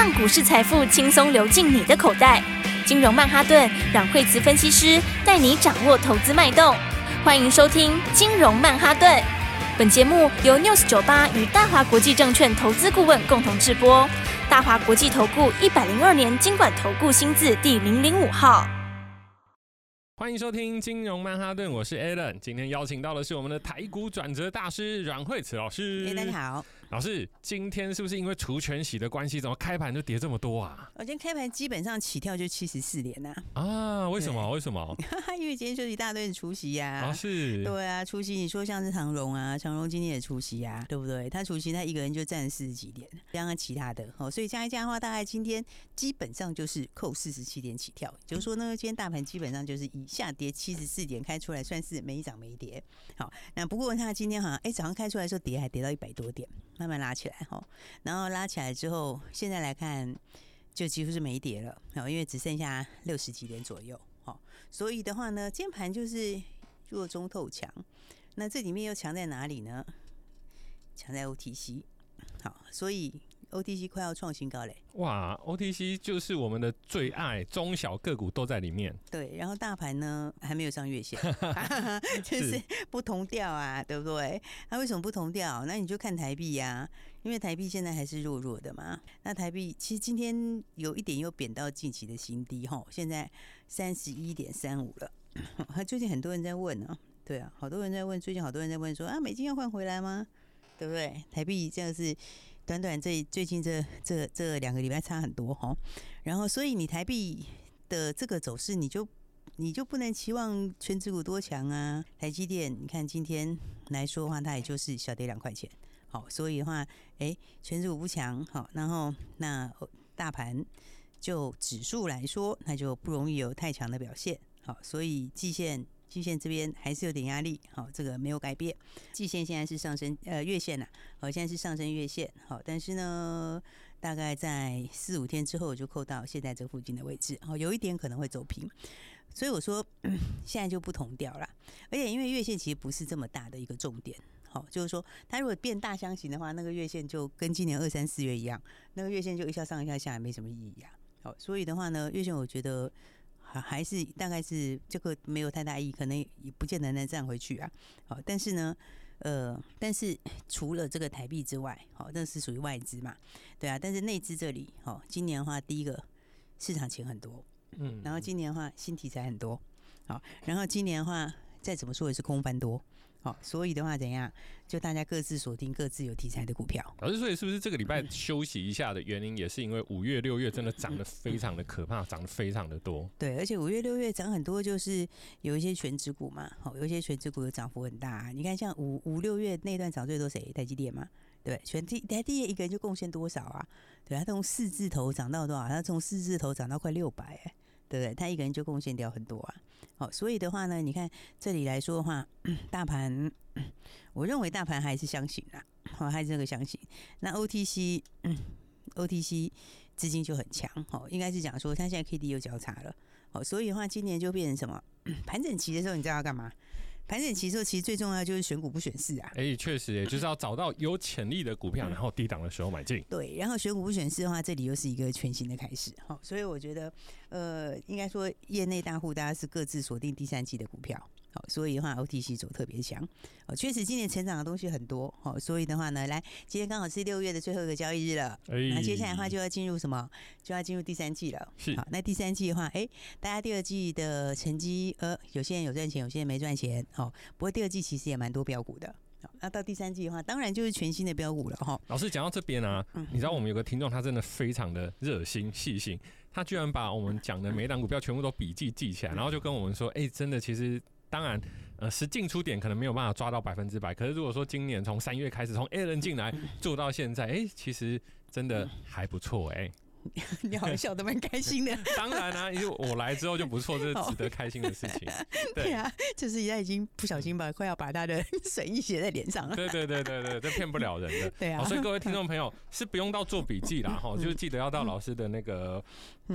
让股市财富轻松流进你的口袋。金融曼哈顿，让惠慈分析师带你掌握投资脉动。欢迎收听金融曼哈顿。本节目由 News 九八与大华国际证券投资顾问共同制播。大华国际投顾一百零二年金管投顾新字第零零五号。欢迎收听金融曼哈顿，我是 Alan。今天邀请到的是我们的台股转折大师阮惠慈老师。大家好。老师，今天是不是因为除权息的关系，怎么开盘就跌这么多啊？我今天开盘基本上起跳就七十四点呐。啊，为什么？为什么？因为今天就是一大堆的除息呀。啊，是。对啊，除息，你说像是长荣啊，长荣今天也除息呀，对不对？他除息，他一个人就占四十几点，加上其他的，哦，所以加一加的话，大概今天基本上就是扣四十七点起跳。就是说呢，今天大盘基本上就是以下跌七十四点开出来，算是没涨没跌。好，那不过他今天好像，哎，早上开出来的时候跌还跌到一百多点，慢慢拉起来哈。然后拉起来之后，现在来看就几乎是没跌了，因为只剩下六十几点左右，所以的话呢，键盘就是弱中透强。那这里面又强在哪里呢？强在 OTC，好，所以。OTC 快要创新高嘞！哇，OTC 就是我们的最爱，中小个股都在里面。对，然后大盘呢还没有上月线，就是不同调啊，对不对？那、啊、为什么不同调？那你就看台币呀、啊，因为台币现在还是弱弱的嘛。那台币其实今天有一点又贬到近期的新低哈，现在三十一点三五了。最近很多人在问呢、啊，对啊，好多人在问，最近好多人在问说啊，美金要换回来吗？对不对？台币这样是。短短这最近这这这两个礼拜差很多哈，然后所以你台币的这个走势，你就你就不能期望全指股多强啊。台积电，你看今天来说的话，它也就是小跌两块钱，好，所以的话，哎，全指股不强，好，然后那大盘就指数来说，那就不容易有太强的表现，好，所以季线。季线这边还是有点压力，好，这个没有改变。季线现在是上升，呃，月线呐，好，现在是上升月线，好，但是呢，大概在四五天之后就扣到现在这附近的位置，好，有一点可能会走平，所以我说 现在就不同调了。而且因为月线其实不是这么大的一个重点，好，就是说它如果变大箱型的话，那个月线就跟今年二三四月一样，那个月线就一下上一下下，没什么意义啊。好，所以的话呢，月线我觉得。还是大概是这个没有太大意义，可能也不见得能站回去啊。好，但是呢，呃，但是除了这个台币之外，好，那是属于外资嘛，对啊。但是内资这里，好，今年的话，第一个市场钱很多，嗯，然后今年的话，新题材很多，好，然后今年的话，再怎么说也是空翻多。好，所以的话怎样？就大家各自锁定各自有题材的股票。老师，所以是不是这个礼拜休息一下的原因，也是因为五月、六月真的涨得非常的可怕，涨得非常的多。对，而且五月、六月涨很多，就是有一些全指股嘛。好，有一些全指股的涨幅很大。你看，像五五六月那段涨最多谁？台积电嘛。对，全体台积电一个人就贡献多少啊？对，他从四字头涨到多少？他从四字头涨到快六百，哎。对不对？他一个人就贡献掉很多啊。好，所以的话呢，你看这里来说的话，大盘，我认为大盘还是相信啦，好，还是这个相信。那 OTC，嗯，OTC 资金就很强，好，应该是讲说他现在 KD 又交叉了，好，所以的话今年就变成什么？盘整期的时候，你知道要干嘛？盘整期的时候，其实最重要就是选股不选市啊。哎、欸，确实，也就是要找到有潜力的股票，然后低档的时候买进。对，然后选股不选市的话，这里又是一个全新的开始。好，所以我觉得，呃，应该说业内大户大家是各自锁定第三季的股票。好，所以的话，OTC 走特别强。哦，确实今年成长的东西很多。好，所以的话呢，来，今天刚好是六月的最后一个交易日了。那、欸、接下来的话就要进入什么？就要进入第三季了。是。好，那第三季的话，哎、欸，大家第二季的成绩，呃，有些人有赚钱，有些人没赚钱。好，不过第二季其实也蛮多标股的。好，那到第三季的话，当然就是全新的标股了。哈，老师讲到这边啊，你知道我们有个听众，他真的非常的热心细心，他居然把我们讲的每档股票全部都笔记记起来，然后就跟我们说，哎、欸，真的，其实。当然，呃，实进出点可能没有办法抓到百分之百。可是如果说今年从三月开始，从 A 人进来做到现在，哎、欸，其实真的还不错，哎、欸。你好像笑得蛮开心的。当然啊，因为我来之后就不错，这是值得开心的事情。对，对啊，就是他已经不小心把快要把他的损益写在脸上了。对对对对对，这骗不了人的。对啊，所以各位听众朋友 是不用到做笔记啦，哈，就是记得要到老师的那个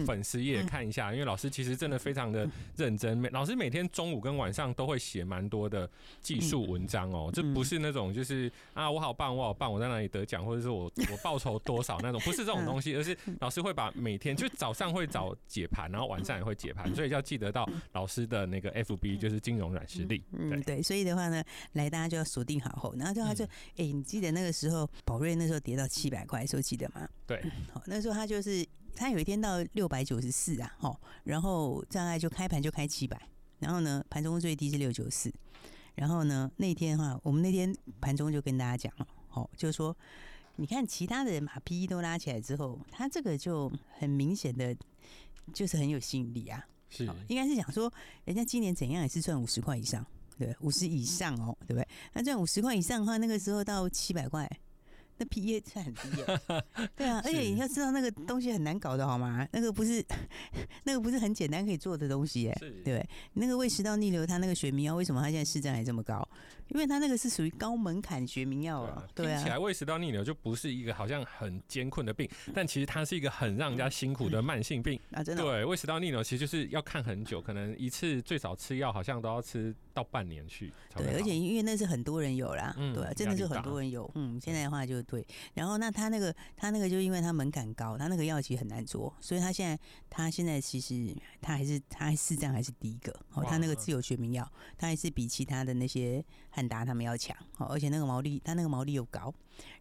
粉丝页看一下，因为老师其实真的非常的认真。每老师每天中午跟晚上都会写蛮多的技术文章哦，这不是那种就是啊我好棒我好棒我在哪里得奖或者是我 我报酬多少那种，不是这种东西，而是老师。会把每天就早上会早解盘，然后晚上也会解盘，所以要记得到老师的那个 FB，就是金融软实力。嗯，对，所以的话呢，来大家就要锁定好后，然后就他就，哎、你记得那个时候宝瑞那时候跌到七百块的时候记得吗？对，好，那时候他就是他有一天到六百九十四啊，吼，然后大概就开盘就开七百，然后呢盘中最低是六九四，然后呢那天的话，我们那天盘中就跟大家讲了，哦，就是说。你看，其他的人把 PE 都拉起来之后，他这个就很明显的，就是很有吸引力啊。是，应该是讲说，人家今年怎样也是赚五十块以上，对，五十以上哦，对不对？那赚五十块以上的话，那个时候到七百块。那 PE 算很低耶，对啊，而且你要知道那个东西很难搞的好吗？那个不是，那个不是很简单可以做的东西耶，对，那个胃食道逆流，它那个学名药为什么它现在市占还这么高？因为它那个是属于高门槛学名药啊。对啊，听起来胃食道逆流就不是一个好像很艰困的病，但其实它是一个很让人家辛苦的慢性病啊，真的。对，胃食道逆流其实就是要看很久，可能一次最少吃药好像都要吃到半年去。对，而且因为那是很多人有啦，对，真的是很多人有。嗯，现在的话就。对，然后那他那个他那个就因为他门槛高，他那个药其实很难做，所以他现在他现在其实他还是他还是这样还是第一个哦，他那个自有学名药，他还是比其他的那些汉达他们要强哦，而且那个毛利他那个毛利又高，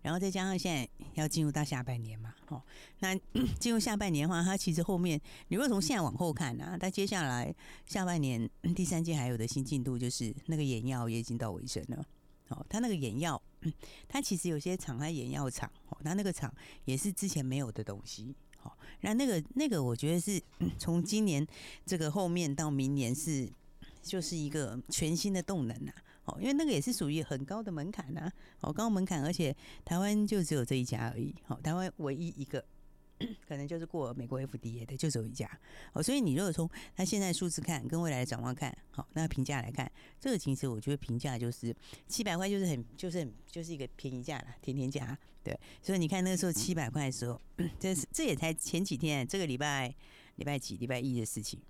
然后再加上现在要进入到下半年嘛哦，那 进入下半年的话，它其实后面你如果从现在往后看啊，它接下来下半年第三季还有的新进度就是那个眼药也已经到尾声了。哦，它那个眼药，它其实有些厂，他眼药厂，哦，它那个厂也是之前没有的东西，哦，那那个那个，我觉得是 从今年这个后面到明年是就是一个全新的动能呐，哦，因为那个也是属于很高的门槛呐，哦，高门槛，而且台湾就只有这一家而已，哦，台湾唯一一个。可能就是过美国 FDA 的，就只有一家哦。所以你如果从它现在数字看，跟未来的展望看，好，那评价来看，这个其实我觉得评价就是七百块，就是很就是很就是一个便宜价了，甜甜价。对，所以你看那个时候七百块的时候，这是这也才前几天，这个礼拜礼拜几礼拜一的事情，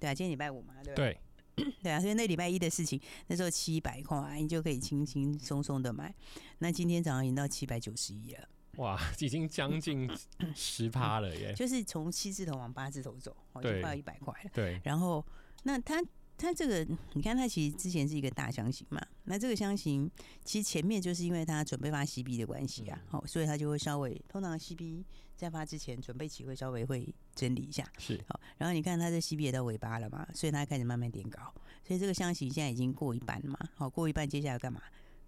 对啊，今天礼拜五嘛，对对 啊，所以那礼拜一的事情，那时候七百块你就可以轻轻松松的买，那今天早上已经到七百九十一了。哇，已经将近 十趴了耶！就是从七字头往八字头走，我，就快要一百块了。对，然后那它它这个，你看它其实之前是一个大箱型嘛，那这个箱型其实前面就是因为它准备发 CB 的关系啊，好，所以它就会稍微通常 CB 在发之前准备期会稍微会整理一下，是好，然后你看它这 CB 也到尾巴了嘛，所以它开始慢慢点高，所以这个箱型现在已经过一半了嘛，好，过一半接下来干嘛？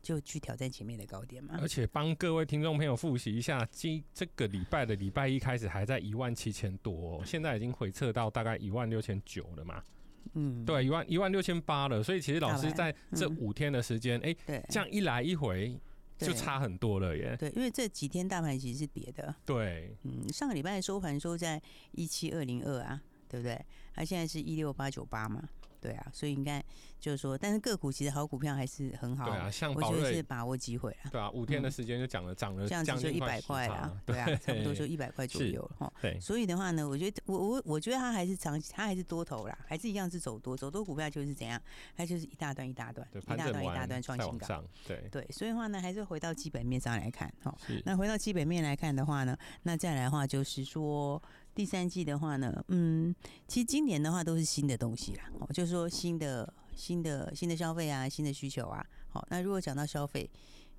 就去挑战前面的高点嘛，而且帮各位听众朋友复习一下，今这个礼拜的礼拜一开始还在一万七千多，现在已经回撤到大概一万六千九了嘛。嗯，对，一万一万六千八了。所以其实老师在这五天的时间，哎，对，这样一来一回就差很多了耶。对，因为这几天大盘其实是跌的。对，嗯，上个礼拜收盘收在一七二零二啊，对不对？它现在是一六八九八嘛。对啊，所以应该就是说，但是个股其实好股票还是很好。对啊，像我觉得是把握机会啊。对啊，五天的时间就涨了，涨了，这样子就一百块啊。对啊，差不多就一百块左右了哈。对，所以的话呢，我觉得我我我觉得它还是长，它还是多头啦，还是一样是走多，走多股票就是怎样，它就是一大段一大段，一大段一大段创新高。对对，所以的话呢，还是回到基本面上来看哈。那回到基本面来看的话呢，那再来的话就是说。第三季的话呢，嗯，其实今年的话都是新的东西啦，哦，就是说新的、新的、新的消费啊，新的需求啊，好，那如果讲到消费，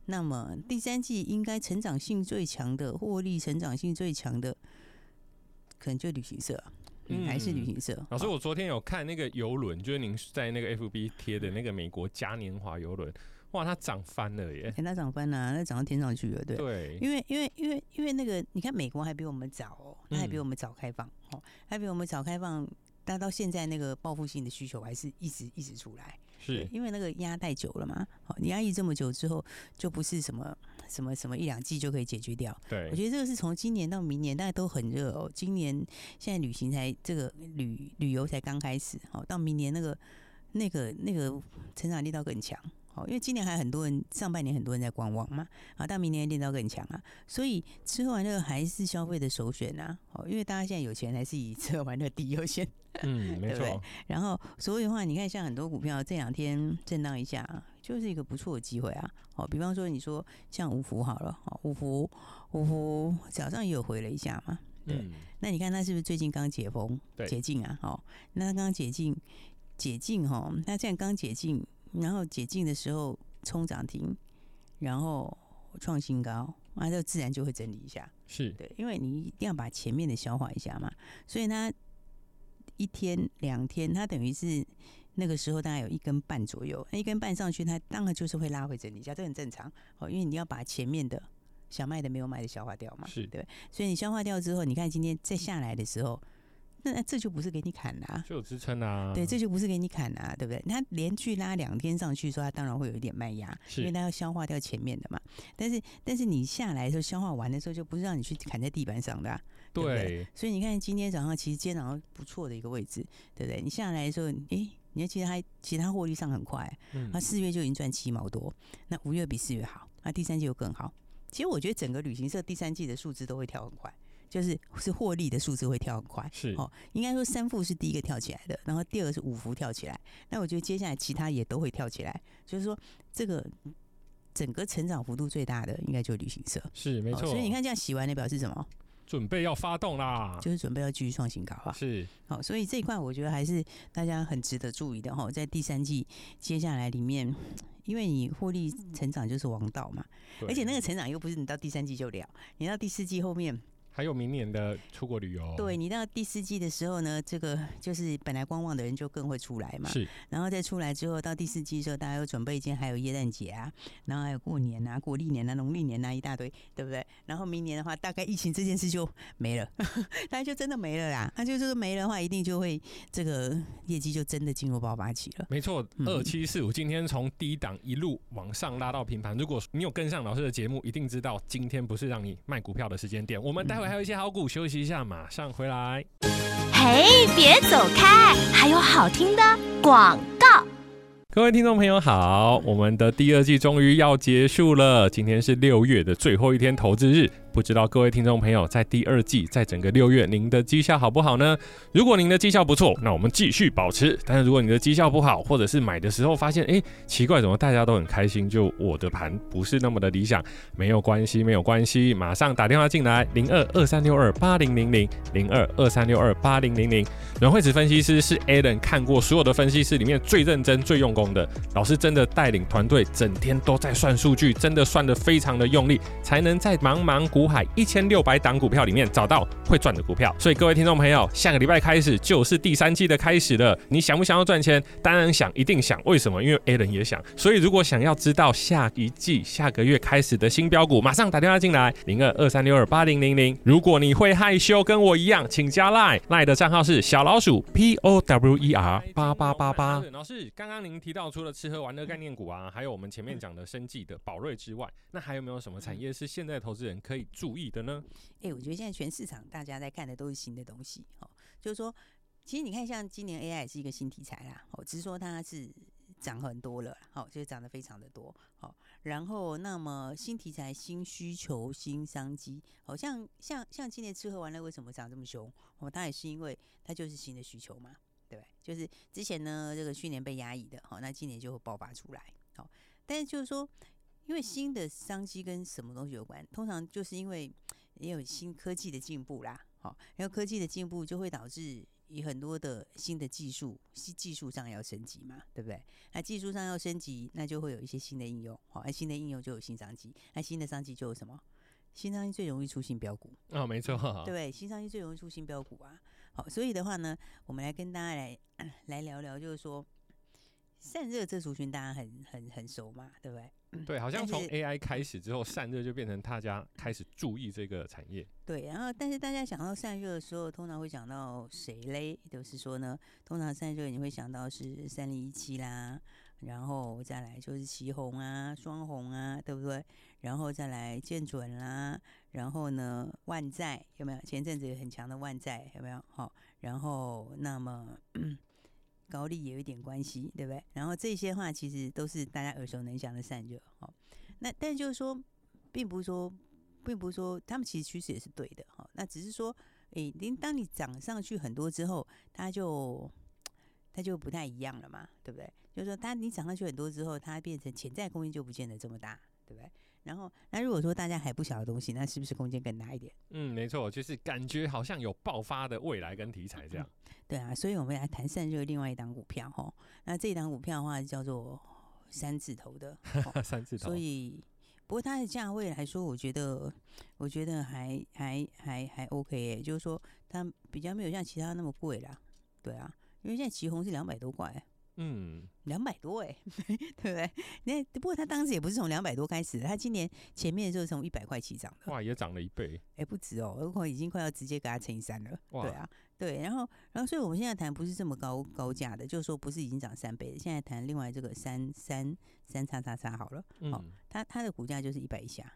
那么第三季应该成长性最强的、获利成长性最强的，可能就旅行社，嗯，还是旅行社。老师，我昨天有看那个游轮，就是您在那个 FB 贴的那个美国嘉年华游轮。哇，它涨翻了耶！它涨翻了，那涨到天上去了，对。对，因为因为因为因为那个，你看美国还比我们早哦，它还比我们早开放哦，还比我们早开放，但到现在那个报复性的需求还是一直一直出来。是，因为那个压太久了嘛，好，你压抑这么久之后，就不是什么什么什么一两季就可以解决掉。对，我觉得这个是从今年到明年，大家都很热哦。今年现在旅行才这个旅旅游才刚开始，好，到明年那个那个那个成长力道更强。哦，因为今年还很多人，上半年很多人在观望嘛，啊，到明年练到更强啊，所以吃喝玩乐还是消费的首选啊。哦，因为大家现在有钱，还是以吃喝玩乐第一优先。嗯，没错。然后，所以的话，你看，像很多股票这两天震荡一下，就是一个不错的机会啊。哦，比方说，你说像五福好了，哦，五福五福早上也有回了一下嘛。对。嗯、那你看他是不是最近刚解封、解禁啊？哦，那他刚解禁，解禁哈，那这样刚解禁，然后解禁的时候冲涨停，然后创新高，那就自然就会整理一下。是对，因为你一定要把前面的消化一下嘛，所以它一天两天，它等于是那个时候大概有一根半左右，那一根半上去，它当然就是会拉回整理一下，这很正常哦，因为你要把前面的想卖的没有卖的消化掉嘛，是对，所以你消化掉之后，你看今天再下来的时候。那这就不是给你砍啦，就有支撑啊。对，这就不是给你砍啊，对不对？它连续拉两天上去，说它当然会有一点卖压，因为它要消化掉前面的嘛。但是，但是你下来的时候，消化完的时候，就不是让你去砍在地板上的，对不对？所以你看今天早上，其实今天早上不错的一个位置，对不对？你下来的时候，诶，你看，其实它其他获利上很快，那四月就已经赚七毛多，那五月比四月好，那第三季又更好。其实我觉得整个旅行社第三季的数字都会跳很快。就是是获利的数字会跳很快，是哦，应该说三富是第一个跳起来的，然后第二个是五福跳起来，那我觉得接下来其他也都会跳起来，就是说这个整个成长幅度最大的应该就是旅行社，是没错。所以你看这样洗完的表示什么？准备要发动啦，就是准备要继续创新高啊，是好，所以这一块我觉得还是大家很值得注意的哈，在第三季接下来里面，因为你获利成长就是王道嘛，而且那个成长又不是你到第三季就了，你到第四季后面。还有明年的出国旅游，对，你到第四季的时候呢，这个就是本来观望的人就更会出来嘛。是，然后再出来之后，到第四季的时候，大家又准备一件，还有耶诞节啊，然后还有过年啊、国历年啊、农历年啊一大堆，对不对？然后明年的话，大概疫情这件事就没了，大家就真的没了啦。那就这个没了的话，一定就会这个业绩就真的进入爆发期了。没错，二七四五今天从低档一路往上拉到平盘。如果你有跟上老师的节目，一定知道今天不是让你卖股票的时间点。我们待会还有一些好股，休息一下，马上回来。嘿，别走开，还有好听的广告。各位听众朋友好，我们的第二季终于要结束了，今天是六月的最后一天投资日。不知道各位听众朋友在第二季，在整个六月，您的绩效好不好呢？如果您的绩效不错，那我们继续保持；但是如果你的绩效不好，或者是买的时候发现，哎，奇怪，怎么大家都很开心，就我的盘不是那么的理想，没有关系，没有关系，马上打电话进来，零二二三六二八零零零，零二二三六二八零零零。阮惠慈分析师是 Alan 看过所有的分析师里面最认真、最用功的老师，真的带领团队整天都在算数据，真的算得非常的用力，才能在茫茫股。海一千六百档股票里面找到会赚的股票，所以各位听众朋友，下个礼拜开始就是第三季的开始了。你想不想要赚钱？当然想，一定想。为什么？因为 Alan 也想。所以如果想要知道下一季下个月开始的新标股，马上打电话进来零二二三六二八零零零。如果你会害羞，跟我一样，请加 Line，Line 的账号是小老鼠 P O W E R 八八八八。老师，刚刚您提到除了吃喝玩乐概念股啊，还有我们前面讲的生技的宝瑞之外，那还有没有什么产业是现在投资人可以？注意的呢？哎、我觉得现在全市场大家在看的都是新的东西，哦，就是说，其实你看，像今年 AI 是一个新题材啦，哦，只是说它是涨很多了，好，就是涨得非常的多，好，然后那么新题材、新需求、新商机，好像像像今年吃喝玩乐为什么涨这么凶？哦，它也是因为它就是新的需求嘛，对不对？就是之前呢，这个去年被压抑的，好，那今年就会爆发出来，好，但是就是说。因为新的商机跟什么东西有关？通常就是因为也有新科技的进步啦，好，然后科技的进步就会导致以很多的新的技术，技术上要升级嘛，对不对？那技术上要升级，那就会有一些新的应用，好，那新的应用就有新商机，那新的商机就有什么？新商机最容易出新标股哦，没错，对，新商机最容易出新标股啊，好，所以的话呢，我们来跟大家来来聊聊，就是说散热这族群大家很很很熟嘛，对不对？对，好像从 AI 开始之后，散热就变成大家开始注意这个产业。对，然后但是大家想到散热的时候，通常会想到谁嘞？就是说呢，通常散热你会想到是三零一七啦，然后再来就是旗红啊、双红啊，对不对？然后再来建准啦，然后呢万载有没有？前阵子有很强的万载有没有？好，然后那么。高丽也有一点关系，对不对？然后这些话其实都是大家耳熟能详的散热，好。那但就是说，并不是说，并不是说他们其实趋势也是对的，哈。那只是说，诶，您当你涨上去很多之后，它就它就不太一样了嘛，对不对？就是说，它你涨上去很多之后，它变成潜在空间就不见得这么大，对不对？然后，那如果说大家还不晓得东西，那是不是空间更大一点？嗯，没错，就是感觉好像有爆发的未来跟题材这样。嗯、对啊，所以我们来谈散热另外一档股票哈。那这一档股票的话叫做三字头的，三字头。所以，不过它的价位来说，我觉得，我觉得还还还还 OK 耶，就是说它比较没有像其他那么贵啦。对啊，因为现在旗红是两百多块。嗯，两百多哎，对不对？那不过他当时也不是从两百多开始的，他今年前面就是从一百块起涨的，哇，也涨了一倍，哎，不止哦，如果已经快要直接给他乘以三了，对啊，对，然后，然后，所以我们现在谈不是这么高高价的，就是说不是已经涨三倍的，现在谈另外这个三三三叉叉叉好了，好，它它的股价就是一百以下。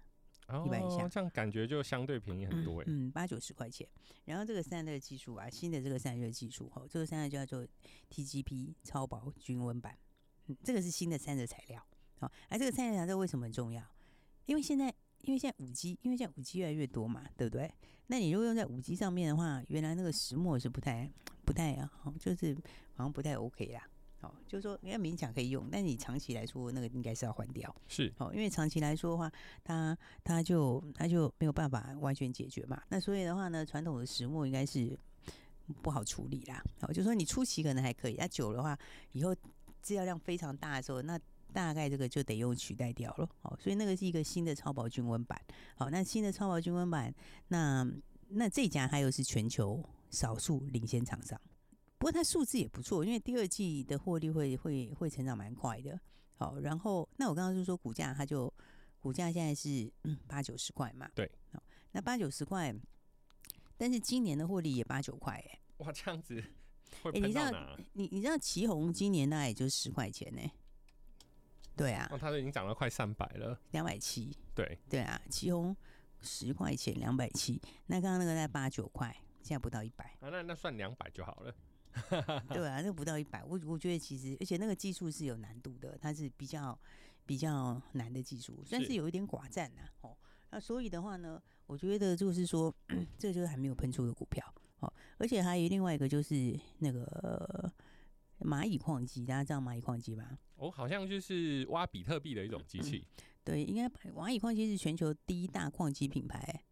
一般以下，这样感觉就相对便宜很多哎。嗯，八九十块钱。然后这个散热技术啊，新的这个散热技术哈，这个散热叫做 TGP 超薄均温板。嗯，这个是新的散热材料。好，而这个散热材料为什么很重要？因为现在，因为现在五 G，因为现在五 G 越来越多嘛，对不对？那你如果用在五 G 上面的话，原来那个石墨是不太不太啊，就是好像不太 OK 啦。哦，就是说，人家勉强可以用，但你长期来说，那个应该是要换掉。是，哦，因为长期来说的话，它它就它就没有办法完全解决嘛。那所以的话呢，传统的石墨应该是不好处理啦。哦，就是说你初期可能还可以，那久的话，以后制造量非常大的时候，那大概这个就得用取代掉了。哦，所以那个是一个新的超薄均温板。好，那新的超薄均温板，那那这家还有是全球少数领先厂商。不过它数字也不错，因为第二季的获利会会会成长蛮快的。好，然后那我刚刚就说股价，它就股价现在是嗯八九十块嘛。对。好，那八九十块，但是今年的获利也八九块哎。哇，这样子 会哎，你知道你你知道旗红今年大概也就十块钱呢？对啊。哦，它都已经涨了快三百了。两百七。对。对啊，旗红十块钱两百七，那刚刚那个在八九块，现在不到一百。啊，那那算两百就好了。对啊，那不到一百，我我觉得其实，而且那个技术是有难度的，它是比较比较难的技术，算是有一点寡占呐。哦，那所以的话呢，我觉得就是说，这就是还没有喷出的股票。哦，而且还有另外一个就是那个蚂蚁矿机，大家知道蚂蚁矿机吧？哦，好像就是挖比特币的一种机器。嗯、对，应该蚂蚁矿机是全球第一大矿机品牌。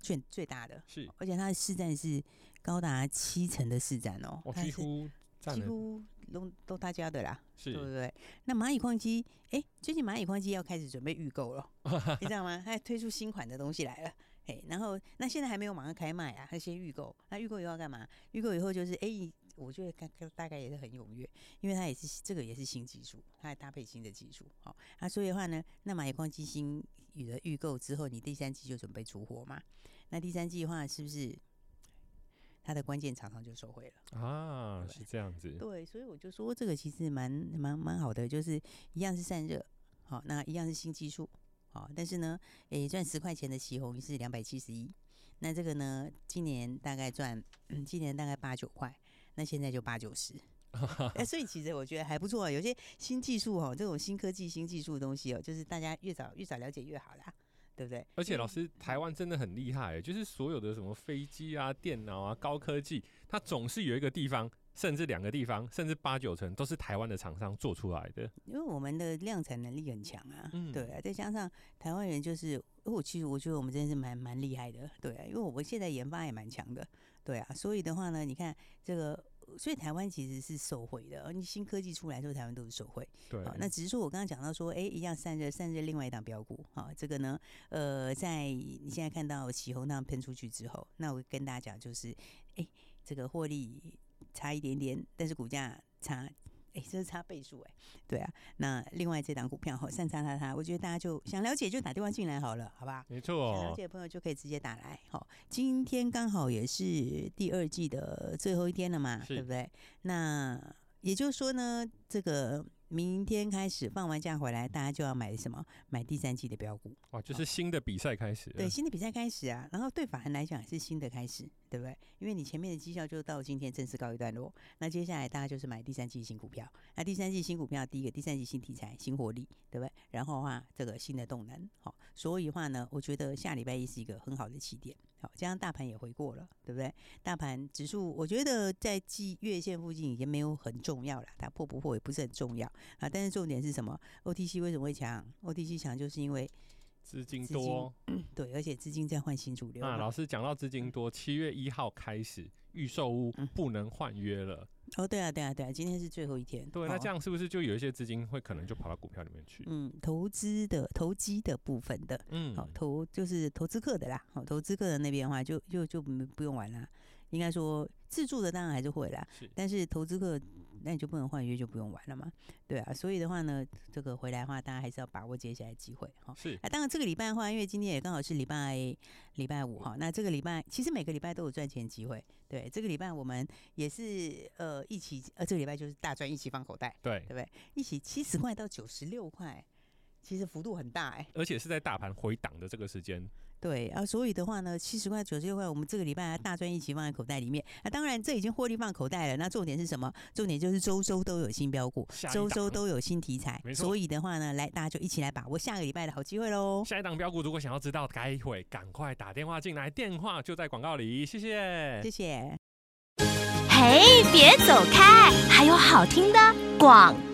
最最大的是，而且它的市占是高达七成的市占哦，几乎几乎都都大家的啦，是，对不对？那蚂蚁矿机，哎，最近蚂蚁矿机要开始准备预购了，你知道吗？它推出新款的东西来了，哎，然后那现在还没有马上开卖啊，它先预购，那预购以后要干嘛？预购以后就是哎。我觉得大大概也是很踊跃，因为它也是这个也是新技术，它还搭配新的技术，好，那所以的话呢，那蚂蚁矿机新有了预购之后，你第三季就准备出货嘛？那第三季的话，是不是它的关键厂商就收回了啊？是这样子，对，所以我就说这个其实蛮蛮蛮好的，就是一样是散热，好，那一样是新技术，好，但是呢，诶，赚十块钱的旗红是两百七十一，那这个呢，今年大概赚，嗯，今年大概八九块。那现在就八九十，哎，所以其实我觉得还不错啊。有些新技术哦，这种新科技、新技术的东西哦，就是大家越早越早了解越好啦，对不对？而且老师，台湾真的很厉害，就是所有的什么飞机啊、电脑啊、高科技，它总是有一个地方，甚至两个地方，甚至八九成都是台湾的厂商做出来的。因为我们的量产能力很强啊，嗯，对啊，再加上台湾人就是，我其实我觉得我们真的是蛮蛮厉害的，对啊，因为我们现在研发也蛮强的。对啊，所以的话呢，你看这个，所以台湾其实是受惠的。而你新科技出来之后，台湾都是受惠。对，那只是说我刚刚讲到说，哎，一样散热，散热另外一档标股，好，这个呢，呃，在你现在看到起红那样喷出去之后，那我跟大家讲就是，哎，这个获利差一点点，但是股价差。哎，这是差倍数哎，对啊。那另外这档股票哈，三叉叉叉，我觉得大家就想了解就打电话进来好了，好吧？没错，想了解的朋友就可以直接打来。好，今天刚好也是第二季的最后一天了嘛，对不对？那也就是说呢，这个。明天开始放完假回来，大家就要买什么？买第三季的标股哇，就是新的比赛开始。对，新的比赛开始啊。然后对法人来讲也是新的开始，对不对？因为你前面的绩效就到今天正式告一段落。那接下来大家就是买第三季新股票。那第三季新股票，第一个第三季新题材、新活力，对不对？然后的话，这个新的动能，好，所以的话呢，我觉得下礼拜一是一个很好的起点。好，这样大盘也回过了，对不对？大盘指数，我觉得在季月线附近已经没有很重要了，它破不破也不是很重要。啊，但是重点是什么？OTC 为什么会强？OTC 强就是因为资金多资金，对，而且资金在换新主流。啊，老师讲到资金多，七月一号开始预售屋不能换约了。哦，对啊，对啊，对啊，今天是最后一天。对，那这样是不是就有一些资金会可能就跑到股票里面去？嗯，投资的投机的部分的，嗯，好，投就是投资客的啦。好，投资客的那边的话就，就就就不用玩了。应该说自住的当然还是会啦，是，但是投资客。那你就不能换约，就不用玩了嘛？对啊，所以的话呢，这个回来的话，大家还是要把握接下来的机会哈。是啊，当然这个礼拜的话，因为今天也刚好是礼拜礼拜五哈，那这个礼拜其实每个礼拜都有赚钱机会。对，这个礼拜我们也是呃一起呃这个礼拜就是大赚一起放口袋，对对不对？一起七十块到九十六块，其实幅度很大哎、欸，而且是在大盘回档的这个时间。对啊，所以的话呢，七十块、九十六块，我们这个礼拜还大赚一起放在口袋里面。啊，当然这已经获利放口袋了。那重点是什么？重点就是周周都有新标股，周周都有新题材。所以的话呢，来大家就一起来把握下个礼拜的好机会喽。下一档标股，如果想要知道，待会赶快打电话进来，电话就在广告里。谢谢，谢谢。嘿，别走开，还有好听的广告。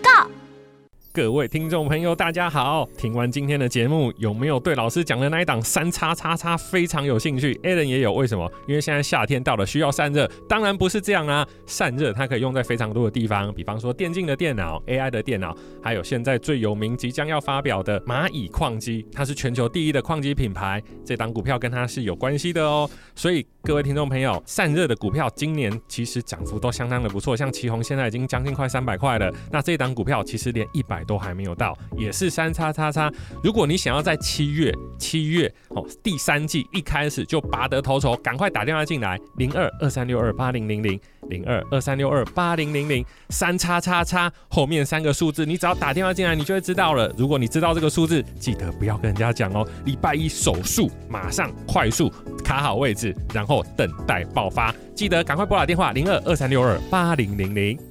各位听众朋友，大家好！听完今天的节目，有没有对老师讲的那一档三叉叉叉非常有兴趣？Alan 也有，为什么？因为现在夏天到了，需要散热。当然不是这样啊，散热它可以用在非常多的地方，比方说电竞的电脑、AI 的电脑，还有现在最有名、即将要发表的蚂蚁矿机，它是全球第一的矿机品牌。这档股票跟它是有关系的哦。所以各位听众朋友，散热的股票今年其实涨幅都相当的不错，像奇宏现在已经将近快三百块了。那这档股票其实连一百。都还没有到，也是三叉叉叉。如果你想要在七月七月哦第三季一开始就拔得头筹，赶快打电话进来，零二二三六二八零零零零二二三六二八零零零三叉叉叉后面三个数字，你只要打电话进来，你就会知道了。如果你知道这个数字，记得不要跟人家讲哦。礼拜一手速，马上快速卡好位置，然后等待爆发。记得赶快拨打电话零二二三六二八零零零。